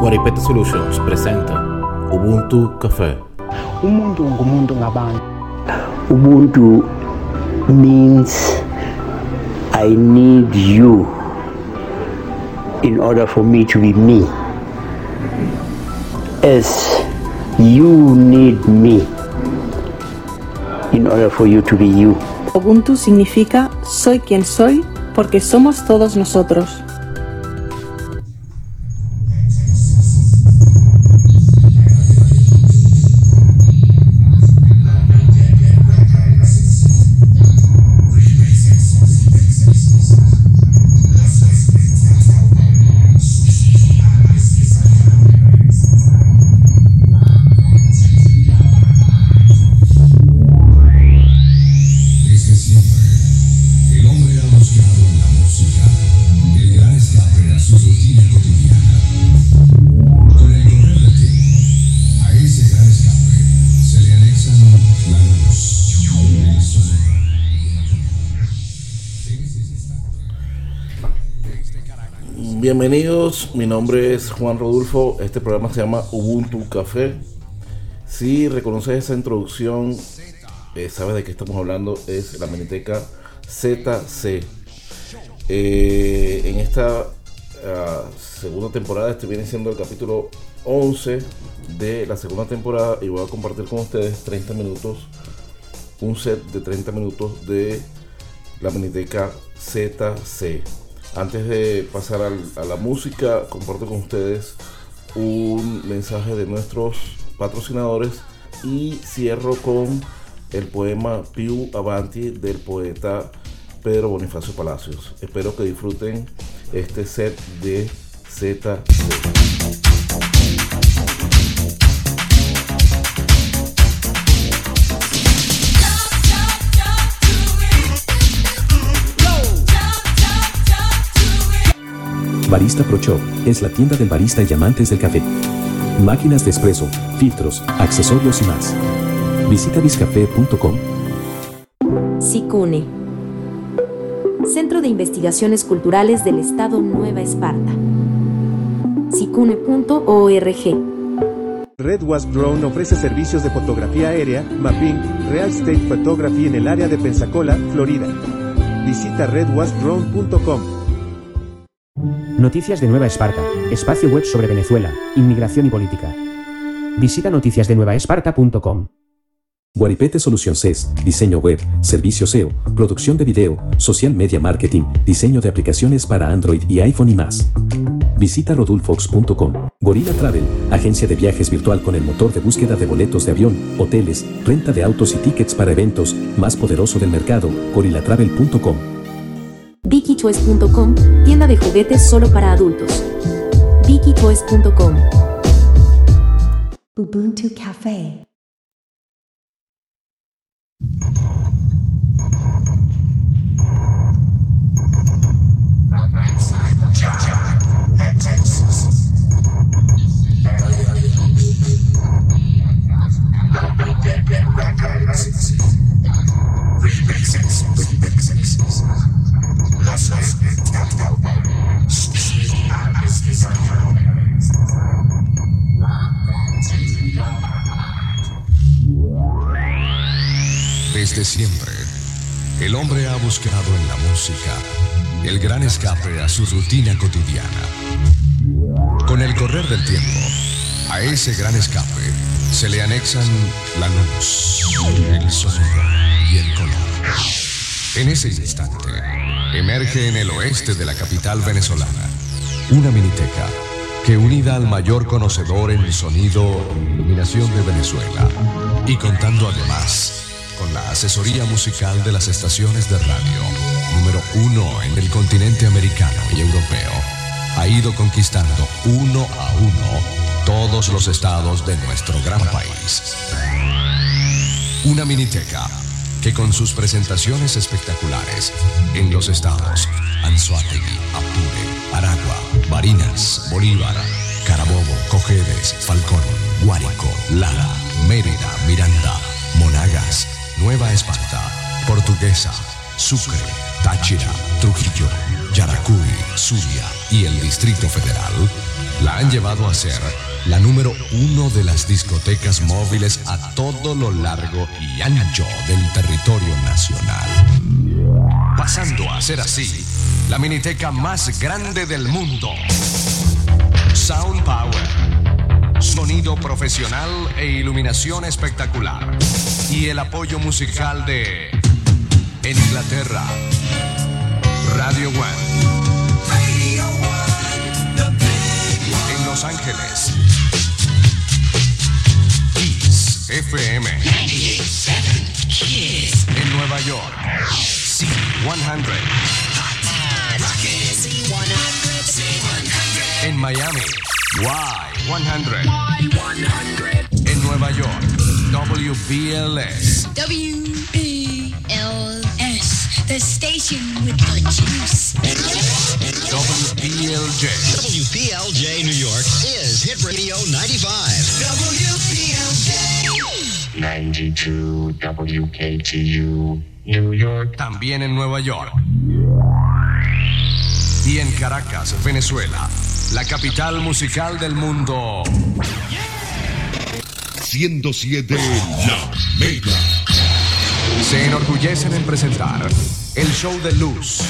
Guaripete Solutions presenta Ubuntu Café. umuntu ngumuntu ngabantu Ubuntu means I need you in order for me to be me. As you need me in order for you to be you. Ubuntu significa soy quien soy porque somos todos nosotros. Bienvenidos, mi nombre es Juan Rodulfo. Este programa se llama Ubuntu Café. Si reconoces esa introducción, eh, sabes de qué estamos hablando. Es la Miniteca ZC. Eh, en esta ah, segunda temporada, este viene siendo el capítulo 11 de la segunda temporada y voy a compartir con ustedes 30 minutos, un set de 30 minutos de la Miniteca ZC. Antes de pasar a la música, comparto con ustedes un mensaje de nuestros patrocinadores y cierro con el poema Piu Avanti del poeta Pedro Bonifacio Palacios. Espero que disfruten este set de ZC. Barista Pro Shop es la tienda del barista y amantes del café. Máquinas de espresso, filtros, accesorios y más. Visita biscafé.com. SICUNE. Centro de Investigaciones Culturales del Estado Nueva Esparta. sicune.org. Red Wasp Drone ofrece servicios de fotografía aérea, mapping, real estate photography en el área de Pensacola, Florida. Visita redwaspdrone.com. Noticias de Nueva Esparta, espacio web sobre Venezuela, inmigración y política. Visita noticiasdenuevaesparta.com. Guaripete Solución CES, diseño web, servicio SEO, producción de video, social media marketing, diseño de aplicaciones para Android y iPhone y más. Visita rodulfox.com. Gorilla Travel, agencia de viajes virtual con el motor de búsqueda de boletos de avión, hoteles, renta de autos y tickets para eventos, más poderoso del mercado, gorillatravel.com. VickyChoice.com, tienda de juguetes solo para adultos. VickyChoice.com. Ubuntu Cafe. Desde siempre, el hombre ha buscado en la música el gran escape a su rutina cotidiana. Con el correr del tiempo, a ese gran escape se le anexan la luz, el sonido y el color. En ese instante, emerge en el oeste de la capital venezolana una miniteca que unida al mayor conocedor en sonido e iluminación de Venezuela y contando además con la asesoría musical de las estaciones de radio número uno en el continente americano y europeo, ha ido conquistando uno a uno todos los estados de nuestro gran país. Una miniteca que con sus presentaciones espectaculares en los estados Anzoátegui, Apure, Aragua, Barinas, Bolívar, Carabobo, Cojedes, Falcón, Guárico, Lara, Mérida, Miranda, Monagas, Nueva Esparta, Portuguesa, Sucre, Táchira, Trujillo, Yaracuy, Zulia y el Distrito Federal la han llevado a ser la número uno de las discotecas móviles a todo lo largo y ancho del territorio nacional. Pasando a ser así, la miniteca más grande del mundo. Sound Power. Sonido profesional e iluminación espectacular. Y el apoyo musical de... En Inglaterra, Radio One. Los Ángeles, Kiss FM. En Nueva York, C100. En Miami, Y100. En Nueva York, WBLS. W-E-L-S, the station with the juice. WBLJ. WPLJ New York is Hit Radio 95. WPLJ. 92 WKTU, New York. También en Nueva York. Y en Caracas, Venezuela, la capital musical del mundo. 107 La Mega. Se enorgullecen en presentar el show de luz,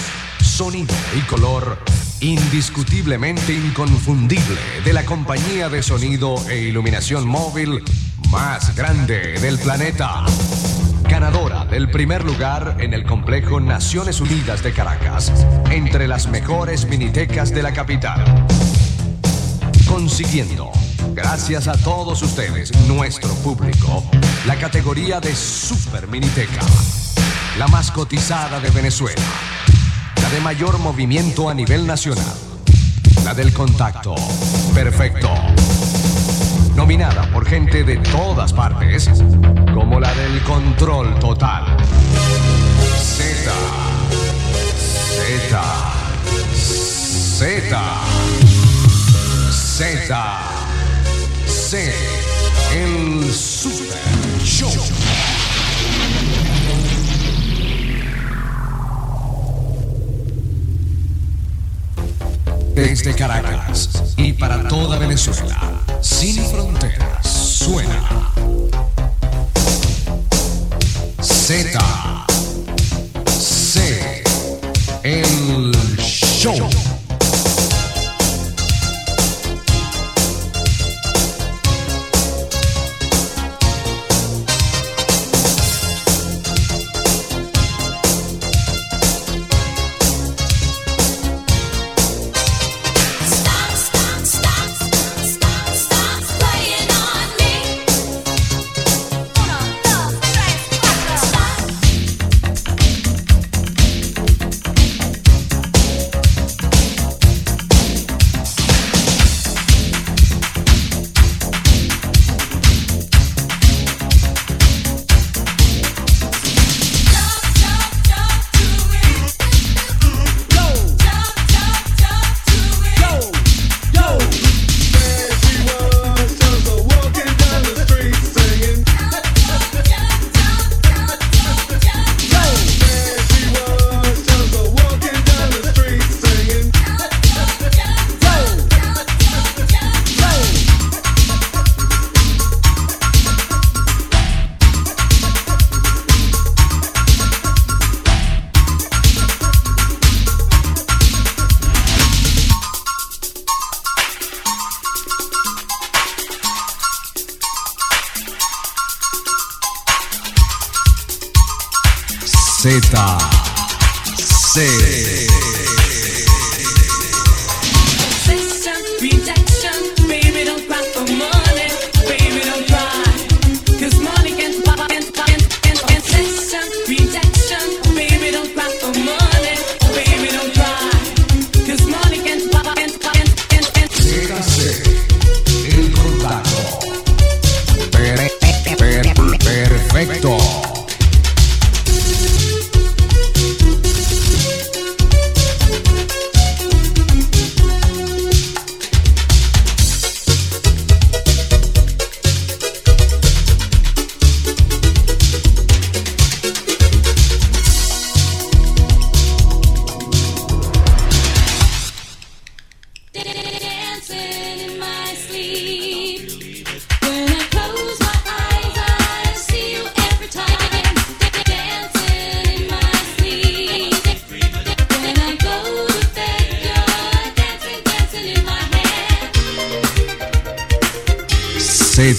sonido y color indiscutiblemente inconfundible de la compañía de sonido e iluminación móvil más grande del planeta. Ganadora del primer lugar en el complejo Naciones Unidas de Caracas, entre las mejores minitecas de la capital. Consiguiendo, gracias a todos ustedes, nuestro público, la categoría de Super Miniteca, la más cotizada de Venezuela, la de mayor movimiento a nivel nacional, la del contacto perfecto nominada por gente de todas partes como la del control total. Z, Z, Z, Z, C, el Super Show. Desde Caracas y para toda Venezuela, sin fronteras, suena Z, C, el show.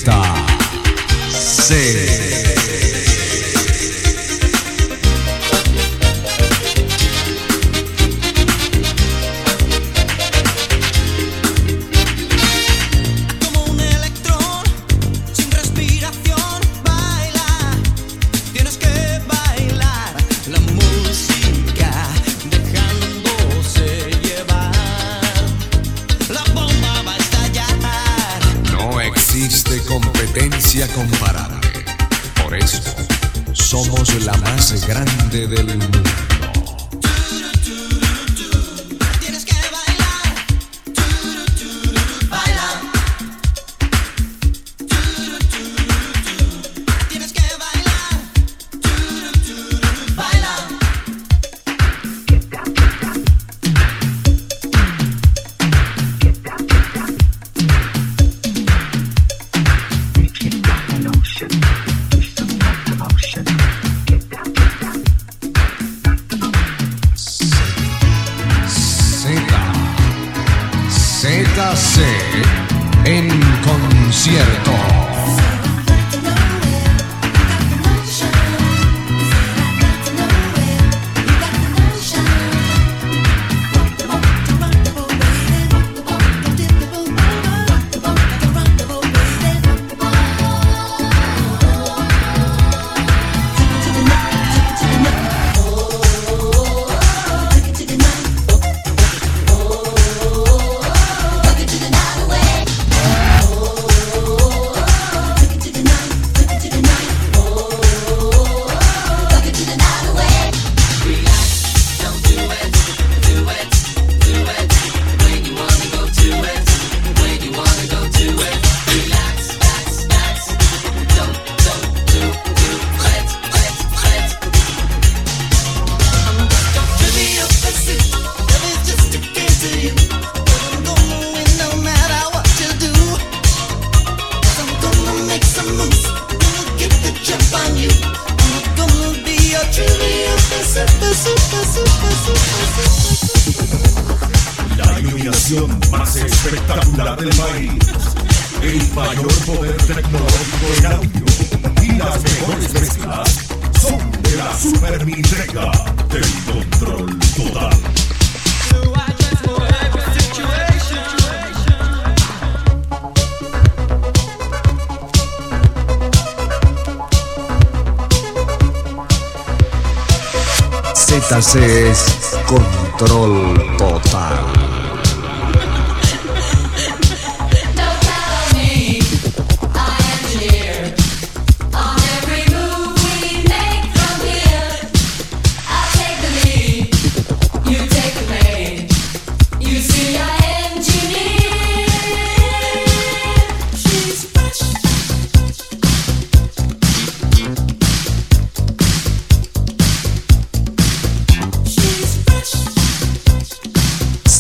Z C.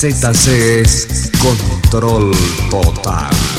ZC es control total.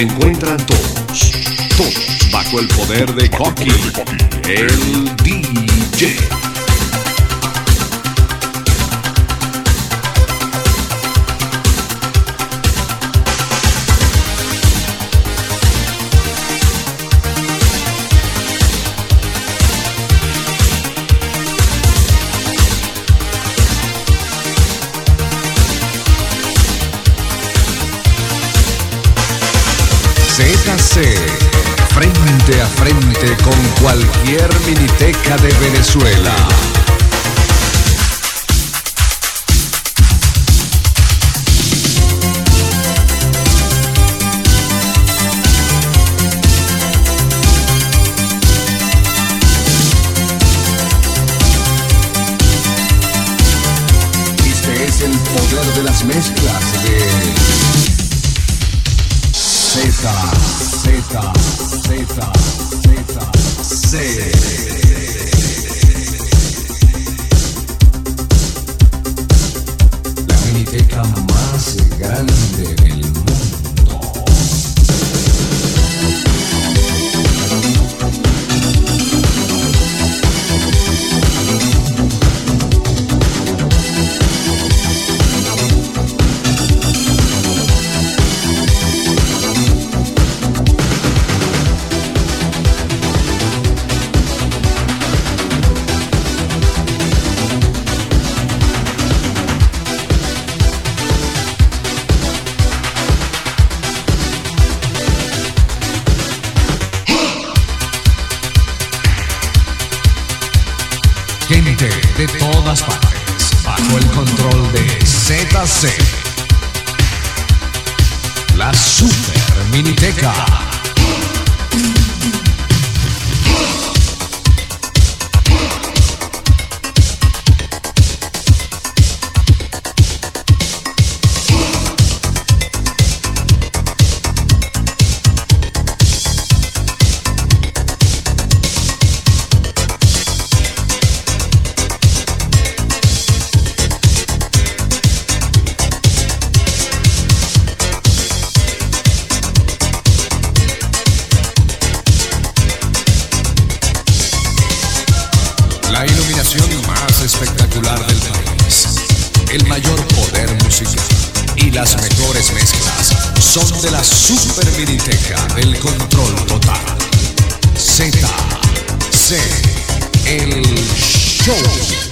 Encuentran todos, todos bajo el poder de Coqui, el DJ. Frente con cualquier miniteca de Venezuela. es el poder de las mezclas de Z, Z, Z, Z. espectacular del país. El mayor poder musical y las mejores mezclas son de la Super Miniteca del control total. Z, C, el show.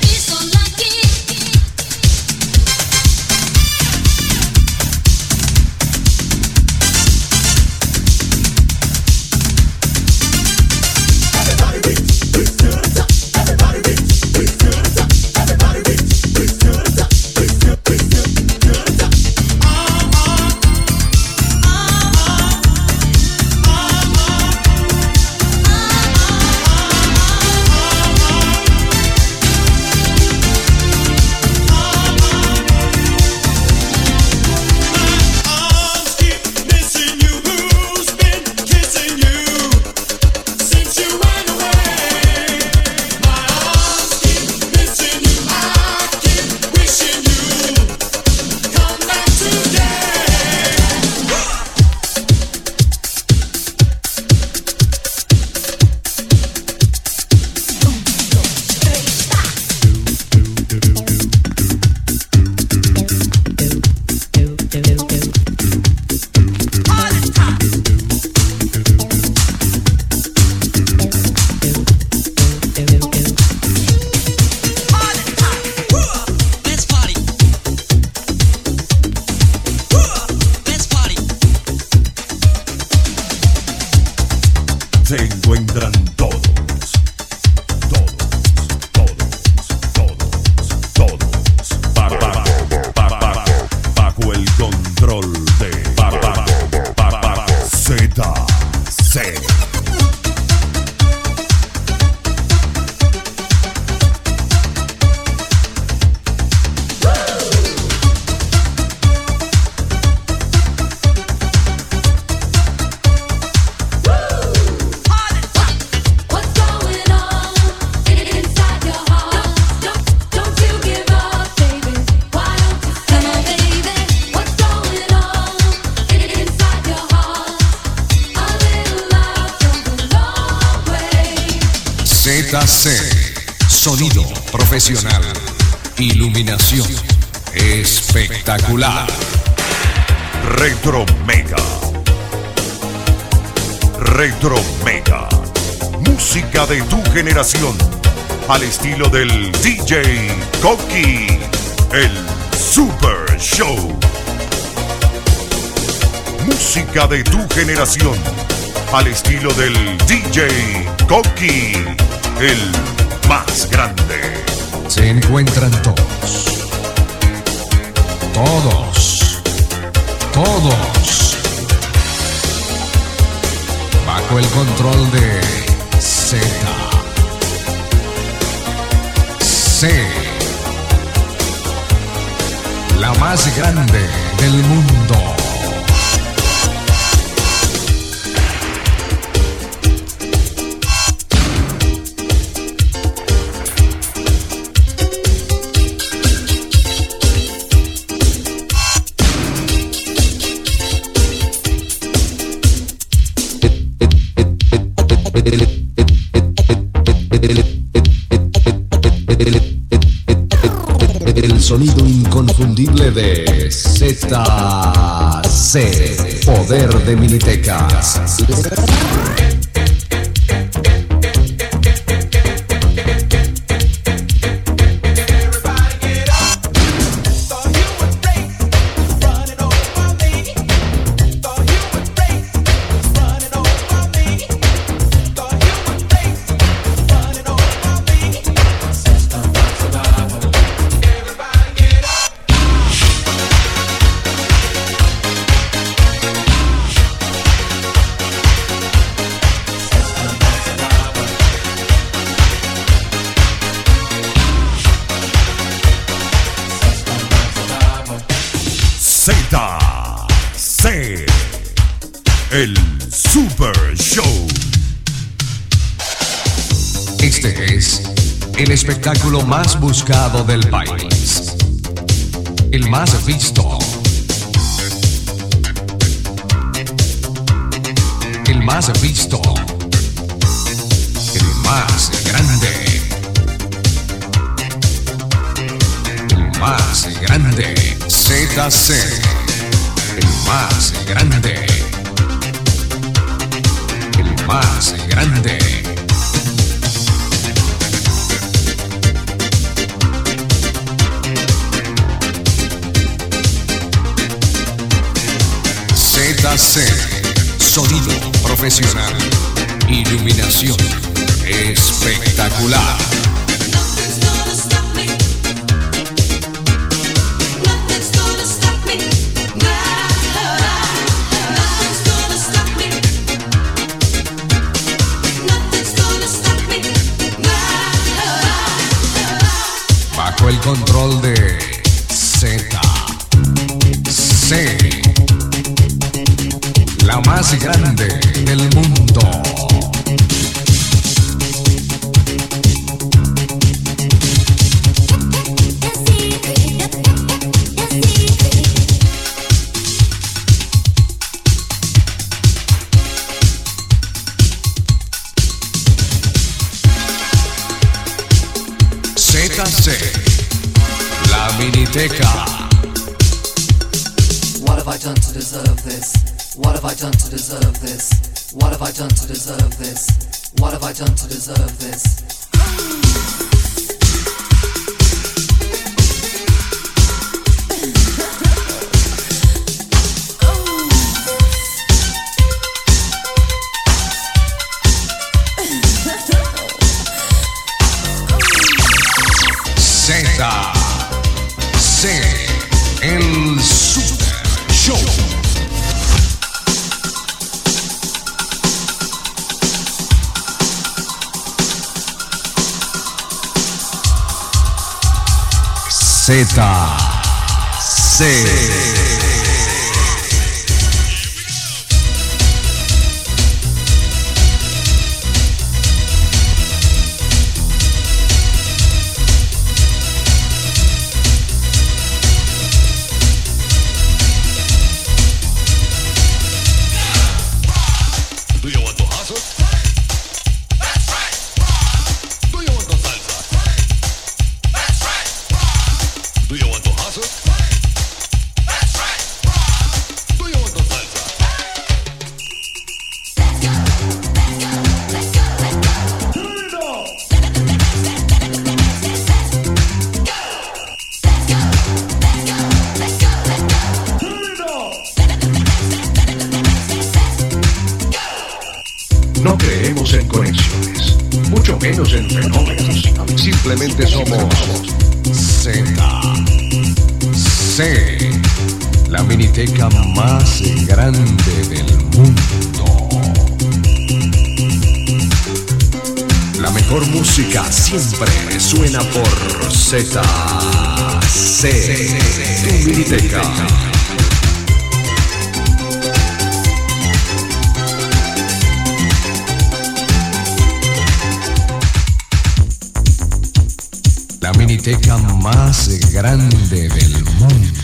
Espectacular. Retro Mega. Retro Mega. Música de tu generación. Al estilo del DJ Koki. El Super Show. Música de tu generación. Al estilo del DJ Koki. El más grande. Se encuentran todos. Todos. Todos. Bajo el control de Z. C. la más grande del mundo. ZC, Poder de Minitecas. Espectáculo más buscado del país. El más visto. El más visto. El más grande. El más grande. ZC. El más grande. El más grande. Sonido profesional. Iluminación espectacular. Bajo el control de más grande del mundo. Simplemente somos Z. C. La miniteca más grande del mundo. La mejor música siempre suena por ZC. Tu Miniteca. Miniteca más grande del mundo.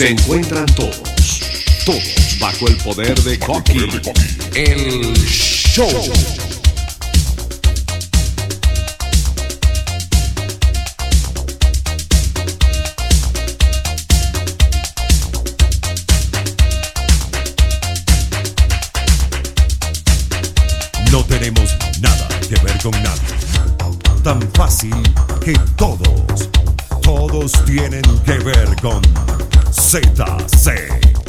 Se encuentran todos, todos bajo el poder de Coqui. El show. No tenemos nada que ver con nadie. Tan fácil que todos, todos tienen que ver con ZC.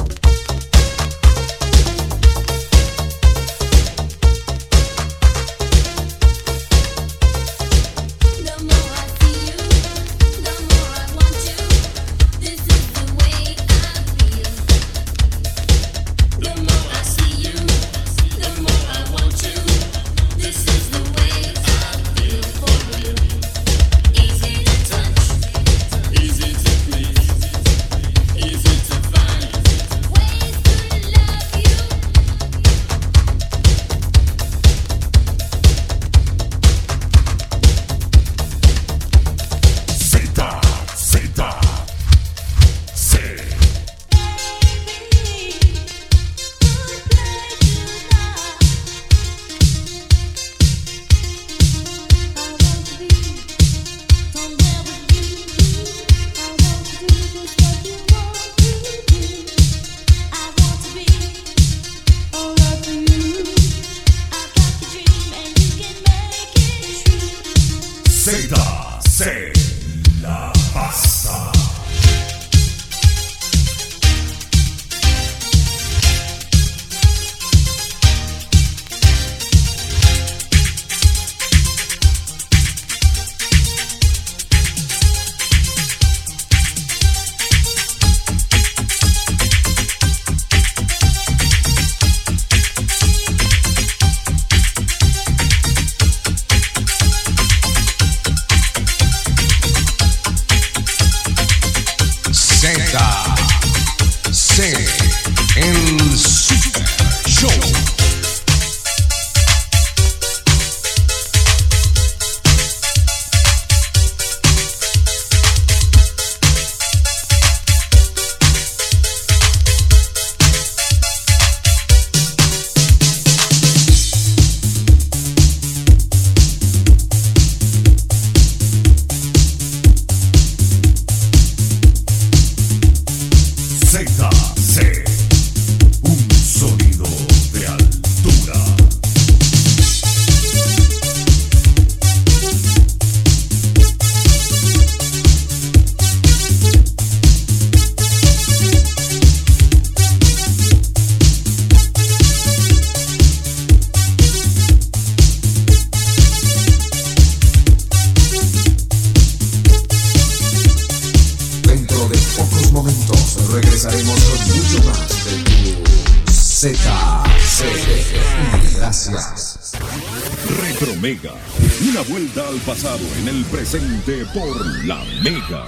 En el presente por la Mega.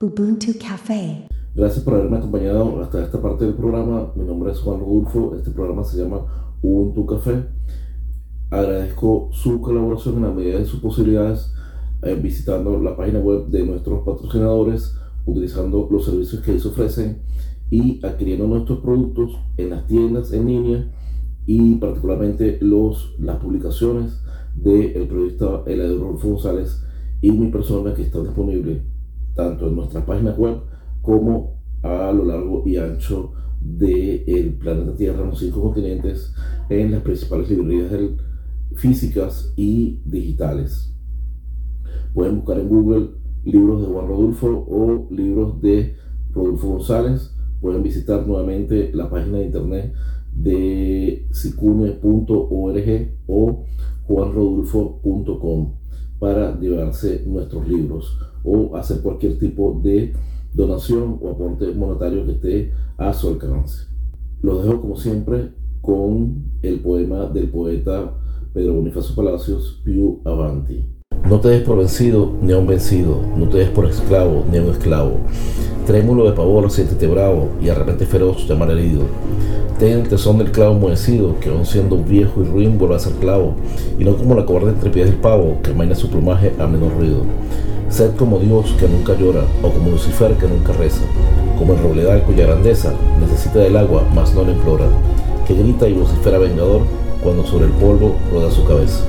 Ubuntu Cafe. Gracias por haberme acompañado hasta esta parte del programa. Mi nombre es Juan Rodulfo. Este programa se llama Ubuntu Café. Agradezco su colaboración en la medida de sus posibilidades eh, visitando la página web de nuestros patrocinadores, utilizando los servicios que ellos ofrecen y adquiriendo nuestros productos en las tiendas en línea y particularmente los, las publicaciones del periodista Eladio Rodolfo González y mi persona que está disponible tanto en nuestras páginas web como a lo largo y ancho del planeta Tierra, en los cinco continentes, en las principales librerías del- físicas y digitales. Pueden buscar en Google libros de Juan Rodulfo o libros de Rodolfo González. Pueden visitar nuevamente la página de internet de sicune.org o juanrodulfo.com para llevarse nuestros libros o hacer cualquier tipo de donación o aporte monetario que esté a su alcance. Los dejo como siempre con el poema del poeta Pedro Bonifacio Palacios, Piu Avanti. No te des por vencido ni a un vencido, no te des por esclavo ni a un esclavo. Trémulo de pavor, siéntete bravo y arrepente feroz llamar herido. Ten el tesón del clavo enmohecido, que aun siendo viejo y ruin vuelve a ser clavo, y no como la cobarde entrepiés del pavo, que amaina su plumaje a menor ruido. Sed como Dios que nunca llora, o como Lucifer que nunca reza. como el robledal cuya grandeza necesita del agua, mas no la implora, que grita y vocifera vengador cuando sobre el polvo roda su cabeza.